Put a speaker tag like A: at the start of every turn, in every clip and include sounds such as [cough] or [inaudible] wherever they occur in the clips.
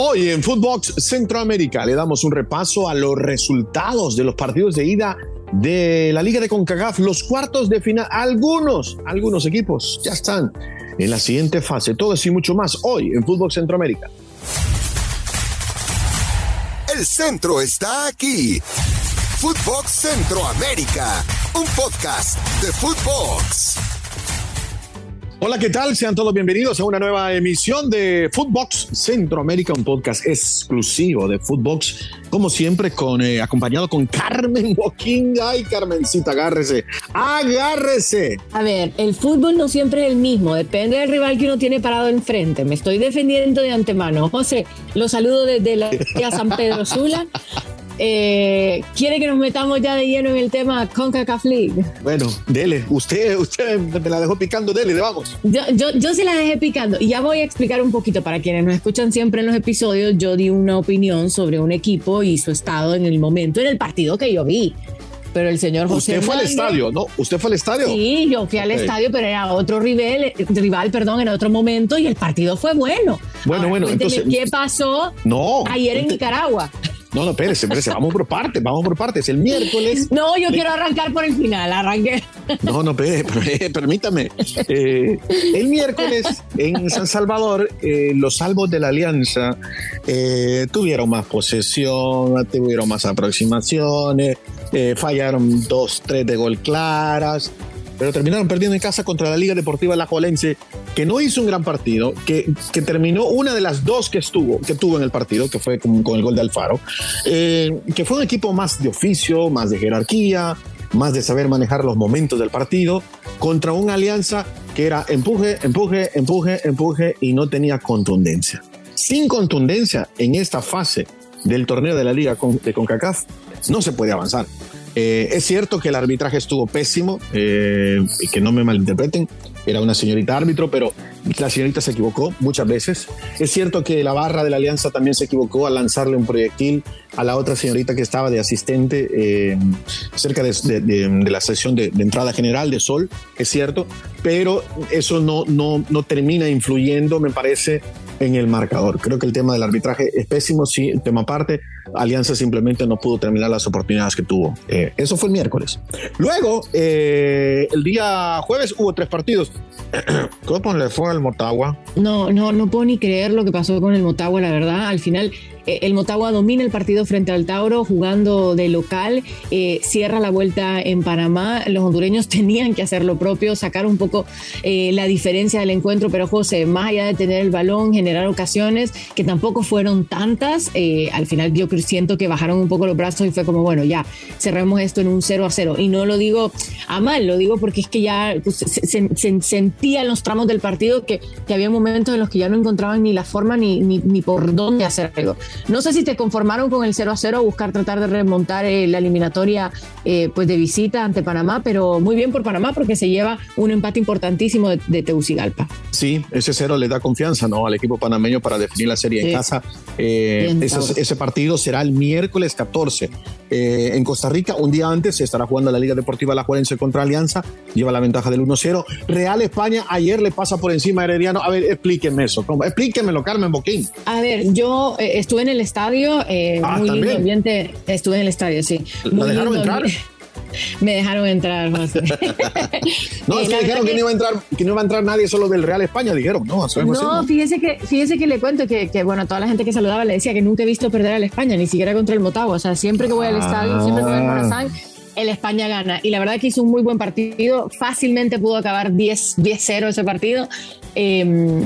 A: Hoy en Footbox Centroamérica le damos un repaso a los resultados de los partidos de ida de la Liga de CONCACAF, los cuartos de final. Algunos, algunos equipos ya están en la siguiente fase. Todo y mucho más hoy en Footbox Centroamérica.
B: El centro está aquí. Footbox Centroamérica, un podcast de Footbox.
A: Hola, ¿qué tal? Sean todos bienvenidos a una nueva emisión de Footbox Centroamérica, un podcast exclusivo de Footbox, como siempre, con eh, acompañado con Carmen Joaquín. Ay, Carmencita, agárrese, agárrese.
C: A ver, el fútbol no siempre es el mismo, depende del rival que uno tiene parado enfrente. Me estoy defendiendo de antemano. José, los saludo desde la San Pedro Sula. Eh, ¿Quiere que nos metamos ya de lleno en el tema CONCACAF League?
A: Bueno, dele. Usted, usted me la dejó picando, dele, vamos.
C: Yo, yo, yo se la dejé picando y ya voy a explicar un poquito para quienes nos escuchan siempre en los episodios. Yo di una opinión sobre un equipo y su estado en el momento, en el partido que yo vi pero el señor José.
A: Usted fue al estadio, ¿no? ¿Usted fue al estadio?
C: Sí, yo fui al estadio, pero era otro rival, rival, perdón, en otro momento y el partido fue bueno.
A: Bueno, bueno, entonces.
C: ¿Qué pasó
A: no,
C: ayer en Nicaragua?
A: No, no, espérese, espérese, vamos por partes, vamos por partes. El miércoles.
C: No, yo quiero arrancar por el final, arranqué.
A: No, no, espérese, permítame. Eh, el miércoles en San Salvador, eh, los salvos de la Alianza eh, tuvieron más posesión, tuvieron más aproximaciones, fallaron dos, tres de gol claras pero terminaron perdiendo en casa contra la Liga Deportiva La Jolense, que no hizo un gran partido, que, que, terminó una de las dos que estuvo, que tuvo en el partido, que fue con, el gol de Alfaro, eh, que fue un equipo más de oficio, más de jerarquía, más de saber manejar los momentos del partido, contra una alianza que era empuje, empuje, empuje, empuje y no tenía contundencia. Sin contundencia en esta fase del torneo de la Liga de CONCACAF, no se puede avanzar. Eh, es cierto que el arbitraje estuvo pésimo eh, y que no me malinterpreten, era una señorita árbitro, pero la señorita se equivocó muchas veces. Es cierto que la barra de la alianza también se equivocó al lanzarle un proyectil a la otra señorita que estaba de asistente eh, cerca de, la sesión de, entrada general de Sol, es cierto, pero eso no, no, no termina influyendo, me parece, en el marcador. Creo que el tema del arbitraje es pésimo, sí, tema aparte. Alianza simplemente no pudo terminar las oportunidades que tuvo. Eh, eso fue el miércoles. Luego, eh, el día jueves hubo tres partidos. [clears throat] ¿Cómo le fue al Motagua?
C: No, no, no puedo ni creer lo que pasó con el Motagua, la verdad. Al final eh, el Motagua domina el partido frente al Tauro jugando de local, cierra la vuelta en Panamá. Los hondureños [laughs] tenían que hacer lo propio, sacar un poco la diferencia del encuentro, pero José, más allá de tener el balón, generar ocasiones que tampoco fueron tantas, al final yo siento que bajaron un poco los brazos y fue como, bueno, ya, cerremos esto en un 0 a 0. Y no lo digo a mal, lo digo porque es que ya pues, se, sentía en los tramos del partido que, que, había momentos en los que ya no encontraban ni la forma ni, ni, ni por dónde hacer algo. No sé si te conformaron con el 0 a 0, buscar tratar de remontar eh, la eliminatoria eh, pues de visita ante Panamá, pero muy bien por Panamá porque se lleva un empate importantísimo de, de Tegucigalpa.
A: Sí, ese cero le da confianza ¿no? al equipo panameño para definir la serie en casa. Eh, ese, partido será el miércoles 14 en Costa Rica. Un día antes se estará jugando la Liga Deportiva La Juelense contra Alianza, lleva la ventaja del 1-0. Real España ayer le pasa por encima a Herediano. A ver, explíquenme eso. Explíquenmelo, Carmen Boquín.
C: A ver, yo estuve en el estadio, eh, ah, muy lindo ambiente. Estuve en el estadio, sí.
A: ¿La dejaron entrar?
C: Me dejaron entrar. [laughs]
A: no, es que dijeron que no, iba a entrar, que no iba a entrar nadie solo del Real España, dijeron, no,
C: no, fíjese que, fíjese que le cuento que, que, bueno, toda la gente que saludaba le decía que nunca he visto perder al España, ni siquiera contra el Motagua. O sea, siempre que voy al estadio, siempre que voy al Morazán, el España gana. Y la verdad que hizo un muy buen partido. Fácilmente pudo acabar 10-0 ese partido. Eh,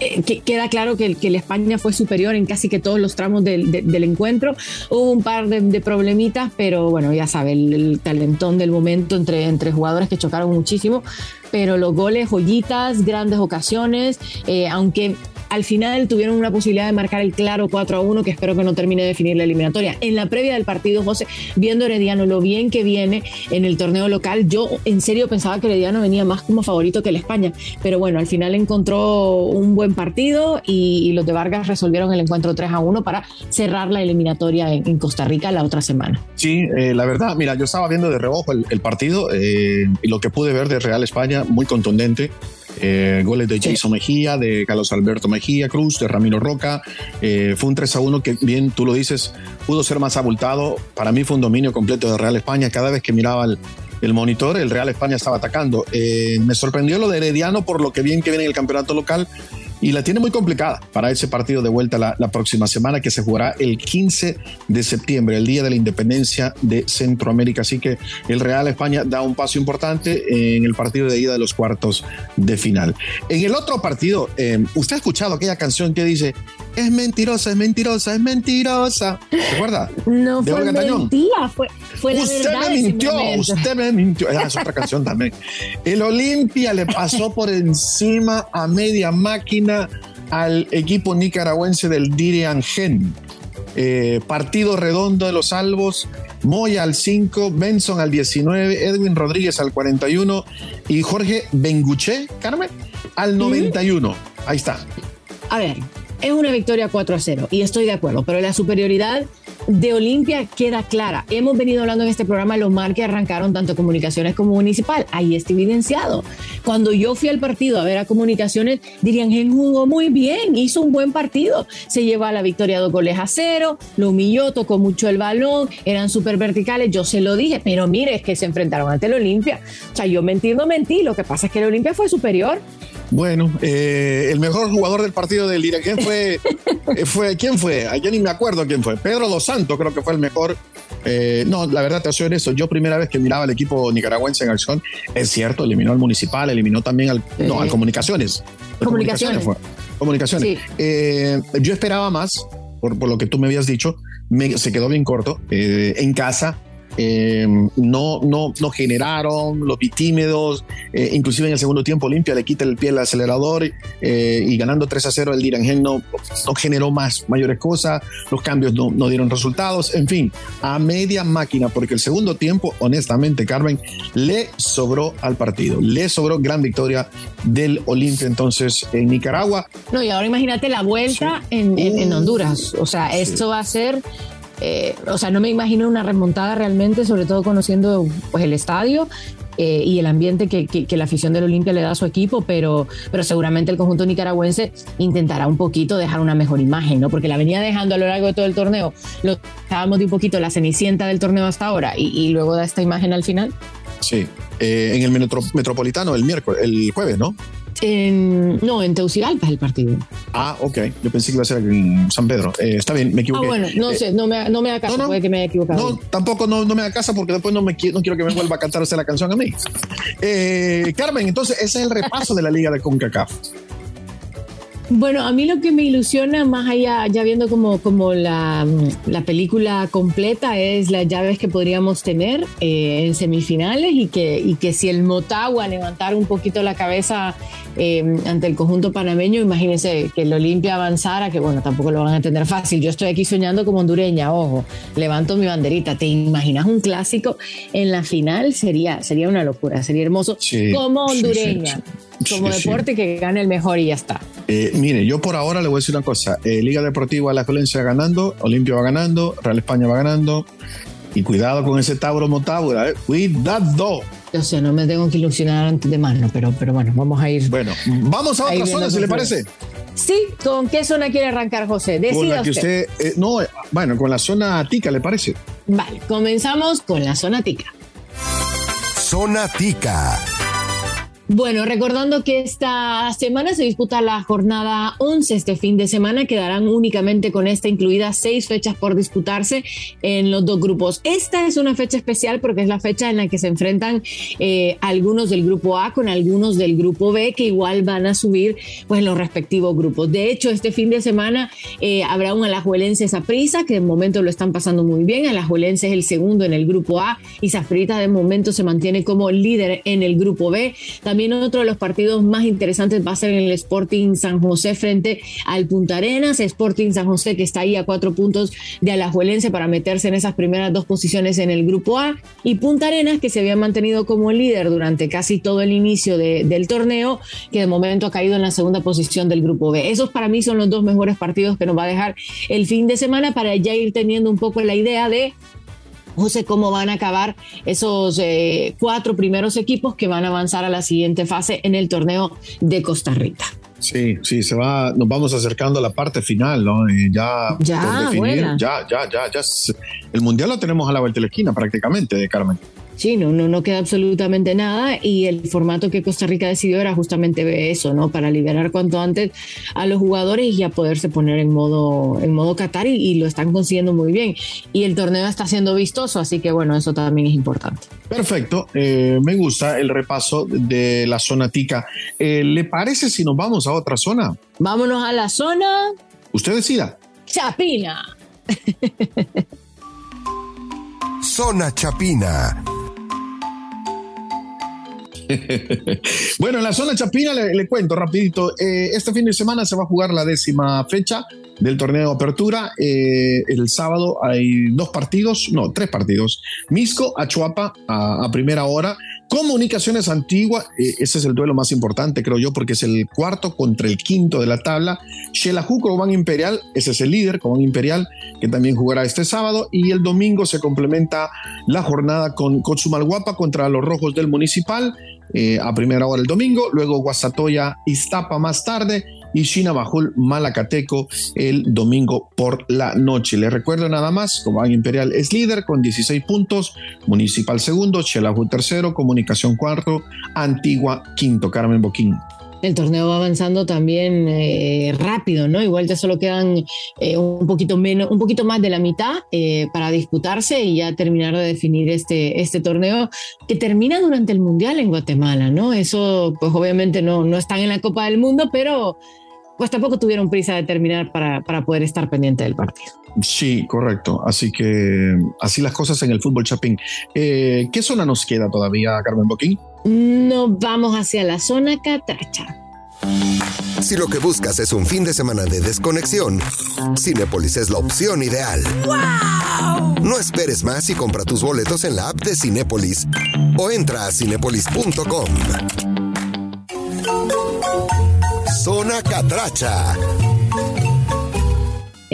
C: eh, queda claro que, que, el España fue superior en casi que todos los tramos del, del encuentro. Hubo un par de, problemitas, pero bueno, ya sabe, el, talentón del momento entre, entre jugadores que chocaron muchísimo. Pero los goles, joyitas, grandes ocasiones, eh, aunque al final tuvieron una posibilidad de marcar el claro 4 a 1, que espero que no termine de definir la eliminatoria. En la previa del partido, José, viendo Herediano lo bien que viene en el torneo local, yo en serio pensaba que Herediano venía más como favorito que el España, pero bueno, al final encontró un buen partido y, los de Vargas resolvieron el encuentro 3 a 1 para cerrar la eliminatoria en, Costa Rica la otra semana.
A: Sí, eh, la verdad, mira, yo estaba viendo de reojo el, partido eh, y lo que pude ver de Real España, muy contundente. Eh, goles de Jason Mejía, de Carlos Alberto Mejía Cruz, de Ramiro Roca. Eh, fue un 3 a 1 que, bien tú lo dices, pudo ser más abultado. Para mí fue un dominio completo de Real España. Cada vez que miraba el, el monitor, el Real España estaba atacando. Eh, me sorprendió lo de Herediano por lo que bien que viene en el campeonato local y la tiene muy complicada para ese partido de vuelta la, próxima semana que se jugará el 15 de septiembre, el día de la independencia de Centroamérica. Así que el Real España da un paso importante en el partido de ida de los cuartos de final. En el otro partido, eh, usted ha escuchado aquella canción que dice, es mentirosa, es mentirosa, es mentirosa. ¿Recuerda?
C: No de fue Olga mentira, fue, fue la
A: usted
C: verdad.
A: me mintió, usted me mintió. Ah, es otra canción también. El Olimpia le pasó por encima a media máquina al equipo nicaragüense del Dirian Gen. Eh, partido redondo de los salvos, Moya al 5, Benson al 19, Edwin Rodríguez al 41 y Jorge Benguché, Carmen, al 91. ¿Mm? Ahí está.
C: A ver, es una victoria 4 a 0 y estoy de acuerdo, pero la superioridad de Olimpia queda clara. Hemos venido hablando en este programa los mar que arrancaron tanto comunicaciones como municipal. Ahí está evidenciado. Cuando yo fui al partido a ver a comunicaciones, dirían, jugó muy bien, hizo un buen partido. Se llevó la victoria dos goles a cero, lo humilló, tocó mucho el balón, eran súper verticales. Yo se lo dije, pero mire, es que se enfrentaron ante el Olimpia. O sea, yo mentí, no mentí. Lo que pasa es que el Olimpia fue superior.
A: Bueno, eh, el mejor jugador del partido del Iraquén fue, [laughs] fue, ¿quién fue? Yo ni me acuerdo quién fue. Pedro Dos Santos creo que fue el mejor. Eh, no, la verdad te soy eso. Yo primera vez que miraba al equipo nicaragüense en acción, es cierto, eliminó al municipal, eliminó también al, sí. no, al comunicaciones.
C: Comunicaciones.
A: Comunicaciones. Fue, comunicaciones. Sí. Eh, yo esperaba más, por, por, lo que tú me habías dicho, me, se quedó bien corto. Eh, en casa, eh, no, no, no generaron, los vi tímidos, eh, inclusive en el segundo tiempo Olimpia le quita el pie al acelerador eh, y ganando 3 a 0 el Dirangel no, no generó más mayores cosas, los cambios no, no, dieron resultados, en fin, a media máquina, porque el segundo tiempo, honestamente, Carmen, le sobró al partido, le sobró gran victoria del Olimpia entonces en Nicaragua.
C: No, y ahora imagínate la vuelta sí. en, en, en, Honduras, o sea, esto va a ser eh, o sea, no me imagino una remontada realmente, sobre todo conociendo pues, el estadio eh, y el ambiente que, la afición del Olimpia le da a su equipo, pero, pero seguramente el conjunto nicaragüense intentará un poquito dejar una mejor imagen, ¿no? Porque la venía dejando a lo largo de todo el torneo, lo dejábamos de un poquito la cenicienta del torneo hasta ahora y, luego da esta imagen al final.
A: Sí, eh, en el metro, Metropolitano el miércoles, el jueves, ¿no?
C: En, no, en Tegucigalpa es el partido.
A: Ah, ok. Yo pensé que iba a ser en San Pedro. Eh, está bien, me equivoqué.
C: Ah, bueno, no
A: eh,
C: sé, no me, no me da caso, no, no, puede que me haya equivocado.
A: No, tampoco no, no me da caso porque después no, me, no quiero que me vuelva a cantar la canción a mí. Eh, Carmen, entonces ese es el repaso de la Liga de CONCACAF.
C: Bueno, a mí lo que me ilusiona, más allá, ya viendo como, como la, la película completa, es las llaves que podríamos tener eh, en semifinales y que, y que si el Motagua levantara un poquito la cabeza eh, ante el conjunto panameño, imagínense que el Olimpia avanzara, que bueno, tampoco lo van a entender fácil. Yo estoy aquí soñando como hondureña, ojo, levanto mi banderita. ¿Te imaginas un clásico en la final? Sería, sería una locura, sería hermoso
A: sí,
C: como hondureña. Sí, sí, como deporte que gane el mejor y ya está.
A: Eh, mire, yo por ahora le voy a decir una cosa. Eh, Liga Deportiva La Colencia ganando, Olimpia va ganando, Real España va ganando. Y cuidado con ese Tauro Motaura, eh. cuidado.
C: O sea, no me tengo que ilusionar antes de mano, pero, pero bueno, vamos a ir.
A: Bueno, vamos a otra zona, si le parece.
C: Sí, ¿con qué zona quiere arrancar José? Decida
A: con la que
C: usted.
A: usted eh, no, bueno, con la zona tica, ¿le parece?
C: Vale, comenzamos con la zona tica.
B: Zona tica.
C: Bueno, recordando que esta semana se disputa la jornada 11, este fin de semana quedarán únicamente con esta incluida seis fechas por disputarse en los dos grupos. Esta es una fecha especial porque es la fecha en la que se enfrentan eh, algunos del grupo A con algunos del grupo B que igual van a subir pues los respectivos grupos. De hecho, este fin de semana eh, habrá un alajuelense Saprisa que de momento lo están pasando muy bien. Alajuelense es el segundo en el grupo A y Saprita de momento se mantiene como líder en el grupo B. También también otro de los partidos más interesantes va a ser en el Sporting San José frente al Punta Arenas. Sporting San José que está ahí a cuatro puntos de Alajuelense para meterse en esas primeras dos posiciones en el grupo A. Y Punta Arenas que se había mantenido como líder durante casi todo el inicio de, del torneo, que de momento ha caído en la segunda posición del grupo B. Esos para mí son los dos mejores partidos que nos va a dejar el fin de semana para ya ir teniendo un poco la idea de no sé cómo van a acabar esos eh, cuatro primeros equipos que van a avanzar a la siguiente fase en el torneo de Costa Rica.
A: Sí, sí, se va, nos vamos acercando a la parte final, ¿no? ya,
C: ya,
A: ya, ya, ya, ya, el mundial lo tenemos a la vuelta de la esquina prácticamente, de Carmen.
C: Sí, no, no, no queda absolutamente nada y el formato que Costa Rica decidió era justamente eso, ¿no? Para liberar cuanto antes a los jugadores y a poderse poner en modo, en modo Qatar y, lo están consiguiendo muy bien. Y el torneo está siendo vistoso, así que bueno, eso también es importante.
A: Perfecto, eh, me gusta el repaso de la zona tica. Eh, ¿Le parece si nos vamos a otra zona?
C: Vámonos a la zona.
A: Usted decida.
C: Chapina. [laughs]
B: Zona Chapina. [laughs]
A: bueno, en la zona chapina le, cuento rapidito. Eh, este fin de semana se va a jugar la décima fecha del torneo de apertura. Eh, el sábado hay dos partidos, no, tres partidos. Misco, Achuapa a, a primera hora. Comunicaciones Antigua, eh, ese es el duelo más importante, creo yo, porque es el cuarto contra el quinto de la tabla. Xelajú, Cobán Imperial, ese es el líder, Cobán Imperial, que también jugará este sábado. Y el domingo se complementa la jornada con Cochumalguapa contra los Rojos del Municipal. Eh, a primera hora el domingo, luego Guasatoya Iztapa más tarde y Shinabajul Malacateco el domingo por la noche. Le recuerdo nada más, Cobán Imperial es líder con 16 puntos, Municipal segundo, Chelaju tercero, Comunicación cuarto, Antigua quinto, Carmen Boquín
C: el torneo va avanzando también eh, rápido, ¿no? Igual ya solo quedan eh, un poquito menos, un poquito más de la mitad eh, para disputarse y ya terminar de definir este, este torneo que termina durante el Mundial en Guatemala, ¿no? Eso, pues obviamente no, no están en la Copa del Mundo, pero pues tampoco tuvieron prisa de terminar para, para poder estar pendiente del partido.
A: Sí, correcto. Así que así las cosas en el fútbol chapín. ¿Qué zona nos queda todavía, Carmen Boquín?
C: Nos vamos hacia la zona catracha.
B: Si lo que buscas es un fin de semana de desconexión, Cinepolis es la opción ideal. ¡Wow! No esperes más y compra tus boletos en la app de Cinepolis o entra a cinepolis.com. Zona Catracha.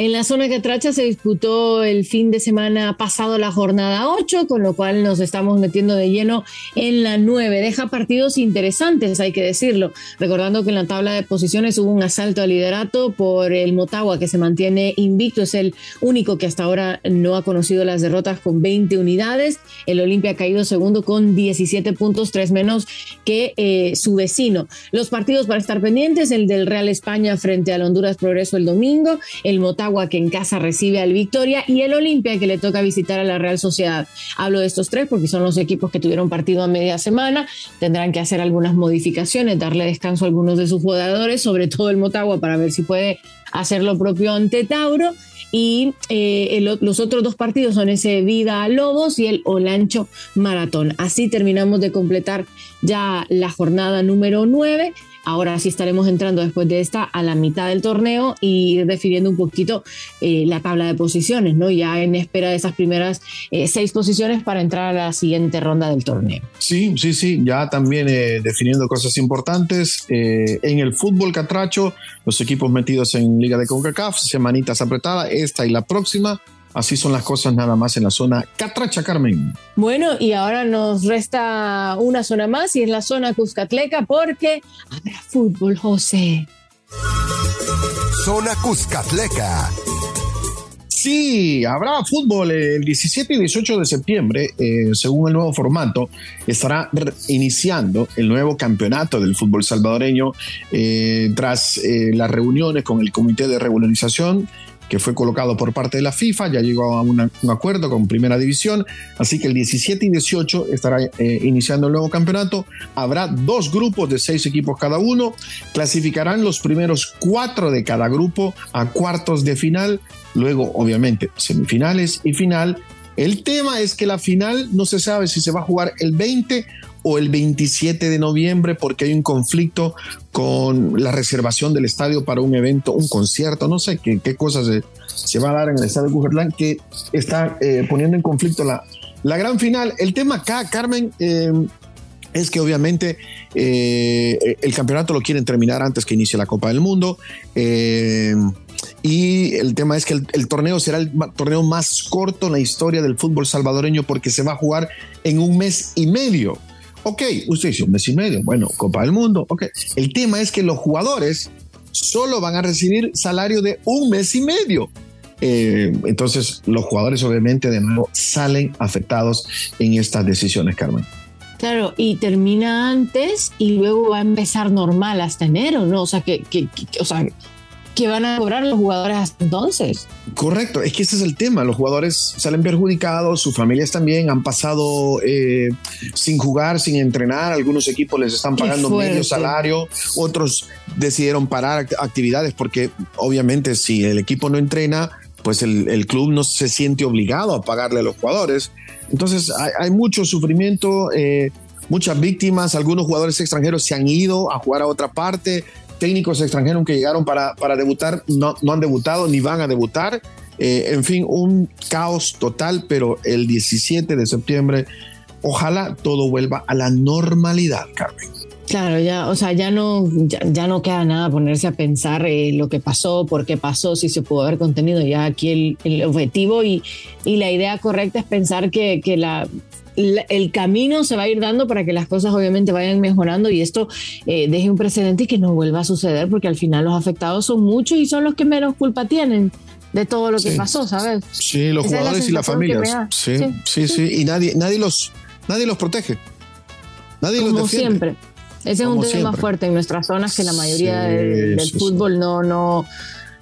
C: En la zona Catracha se disputó el fin de semana pasado la jornada 8, con lo cual nos estamos metiendo de lleno en la 9. Deja partidos interesantes, hay que decirlo. Recordando que en la tabla de posiciones hubo un asalto al liderato por el Motagua, que se mantiene invicto, es el único que hasta ahora no ha conocido las derrotas con 20 unidades. El Olimpia ha caído segundo con 17 puntos, 3 menos que eh, su vecino. Los partidos para estar pendientes, el del Real España frente al Honduras Progreso el domingo, el Motagua que en casa recibe al Victoria y el Olimpia que le toca visitar a la Real Sociedad. Hablo de estos tres porque son los equipos que tuvieron partido a media semana, tendrán que hacer algunas modificaciones, darle descanso a algunos de sus jugadores, sobre todo el Motagua para ver si puede hacer lo propio ante Tauro y eh, los otros dos partidos son ese Vida Lobos y el Olancho Maratón. Así terminamos de completar ya la jornada número 9 Ahora sí estaremos entrando después de esta a la mitad del torneo y definiendo un poquito eh, la tabla de posiciones, ¿no? Ya en espera de esas primeras eh, seis posiciones para entrar a la siguiente ronda del torneo.
A: Sí, sí, sí, ya también eh, definiendo cosas importantes. en el fútbol catracho, los equipos metidos en Liga de CONCACAF, semanitas apretadas, esta y la próxima Así son las cosas nada más en la zona Catracha, Carmen.
C: Bueno, y ahora nos resta una zona más y es la zona Cuscatleca porque habrá fútbol, José.
B: Zona Cuscatleca.
A: Sí, habrá fútbol el 17 y 18 de septiembre, eh, según el nuevo formato, estará iniciando el nuevo campeonato del fútbol salvadoreño eh, tras eh, las reuniones con el Comité de Regularización que fue colocado por parte de la FIFA, ya llegó a un acuerdo con Primera División, así que el 17 y 18 estará eh, iniciando el nuevo campeonato. Habrá dos grupos de seis equipos cada uno, clasificarán los primeros cuatro de cada grupo a cuartos de final, luego obviamente semifinales y final. El tema es que la final no se sabe si se va a jugar el 20 o el 27 de noviembre porque hay un conflicto con la reservación del estadio para un evento, un concierto, no sé qué, cosas se, se, va a dar en el estadio de Cujerlán que está eh, poniendo en conflicto la, la gran final. El tema acá, Carmen, eh, es que obviamente eh, el campeonato lo quieren terminar antes que inicie la Copa del Mundo. y el tema es que el, torneo será el torneo más corto en la historia del fútbol salvadoreño porque se va a jugar en un mes y medio. Ok, usted dice un mes y medio, bueno, Copa del Mundo, ok. El tema es que los jugadores solo van a recibir salario de un mes y medio. Eh, entonces, los jugadores obviamente de nuevo salen afectados en estas decisiones, Carmen.
C: Claro, y termina antes y luego va a empezar normal hasta enero, ¿no? O sea, que, que, o sea, que van a cobrar los jugadores hasta entonces.
A: Correcto, es que ese es el tema. Los jugadores salen perjudicados, sus familias también han pasado eh, sin jugar, sin entrenar. Algunos equipos les están pagando medio salario, otros decidieron parar actividades porque obviamente si el equipo no entrena, pues el, club no se siente obligado a pagarle a los jugadores. Entonces hay, mucho sufrimiento. Eh, muchas víctimas, algunos jugadores extranjeros se han ido a jugar a otra parte, técnicos extranjeros que llegaron para, para debutar no, no han debutado ni van a debutar. Eh, en fin, un caos total, pero el 17 de septiembre, ojalá todo vuelva a la normalidad, Carmen.
C: Claro, ya, o sea, ya no, ya, no queda nada ponerse a pensar eh, lo que pasó, por qué pasó, si se pudo haber contenido. Ya aquí el, el objetivo y, y, la idea correcta es pensar que, que la, el camino se va a ir dando para que las cosas obviamente vayan mejorando y esto eh, deje un precedente y que no vuelva a suceder porque al final los afectados son muchos y son los que menos culpa tienen de todo lo que pasó, ¿sabes?
A: Sí, los jugadores y las familias. Sí, sí, sí, y nadie, nadie los, nadie los protege. Nadie
C: Como
A: los
C: defiende. siempre. Ese es un tema fuerte en nuestras zonas que la mayoría del, fútbol no, no,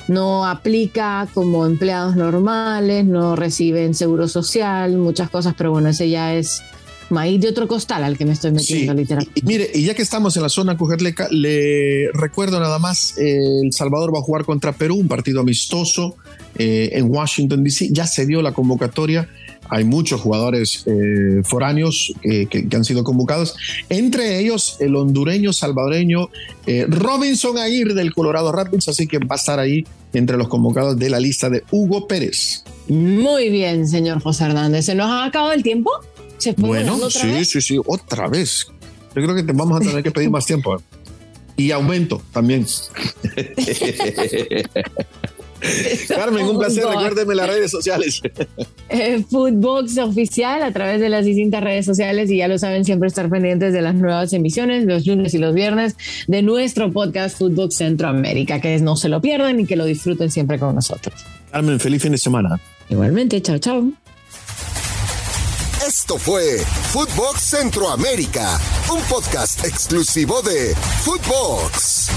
C: no aplica como empleados normales, no reciben seguro social, muchas cosas, pero bueno, ese ya es maíz de otro costal al que me estoy metiendo literalmente.
A: Y, mire, y ya que estamos en la zona Cujerleca, le recuerdo nada más, El Salvador va a jugar contra Perú, un partido amistoso eh, en Washington, D.C. Ya se dio la convocatoria hay muchos jugadores eh, foráneos que, han sido convocados, entre ellos el hondureño salvadoreño eh, Robinson Aguirre del Colorado Rapids, así que va a estar ahí entre los convocados de la lista de Hugo Pérez.
C: Muy bien, señor José Hernández. ¿Se nos ha acabado el tiempo?
A: bueno, sí, sí, sí, otra vez. Yo creo que te vamos a tener que pedir más tiempo. Y aumento también. [laughs] [laughs] Carmen, un placer. Recuérdeme las redes sociales. [laughs]
C: Eh, Footbox oficial a través de las distintas redes sociales y ya lo saben, siempre estar pendientes de las nuevas emisiones los lunes y los viernes de nuestro podcast Footbox Centroamérica. Que no se lo pierdan y que lo disfruten siempre con nosotros.
A: Carmen, feliz fin de semana.
C: Igualmente, chao, chao.
B: Esto fue Footbox Centroamérica, un podcast exclusivo de Footbox.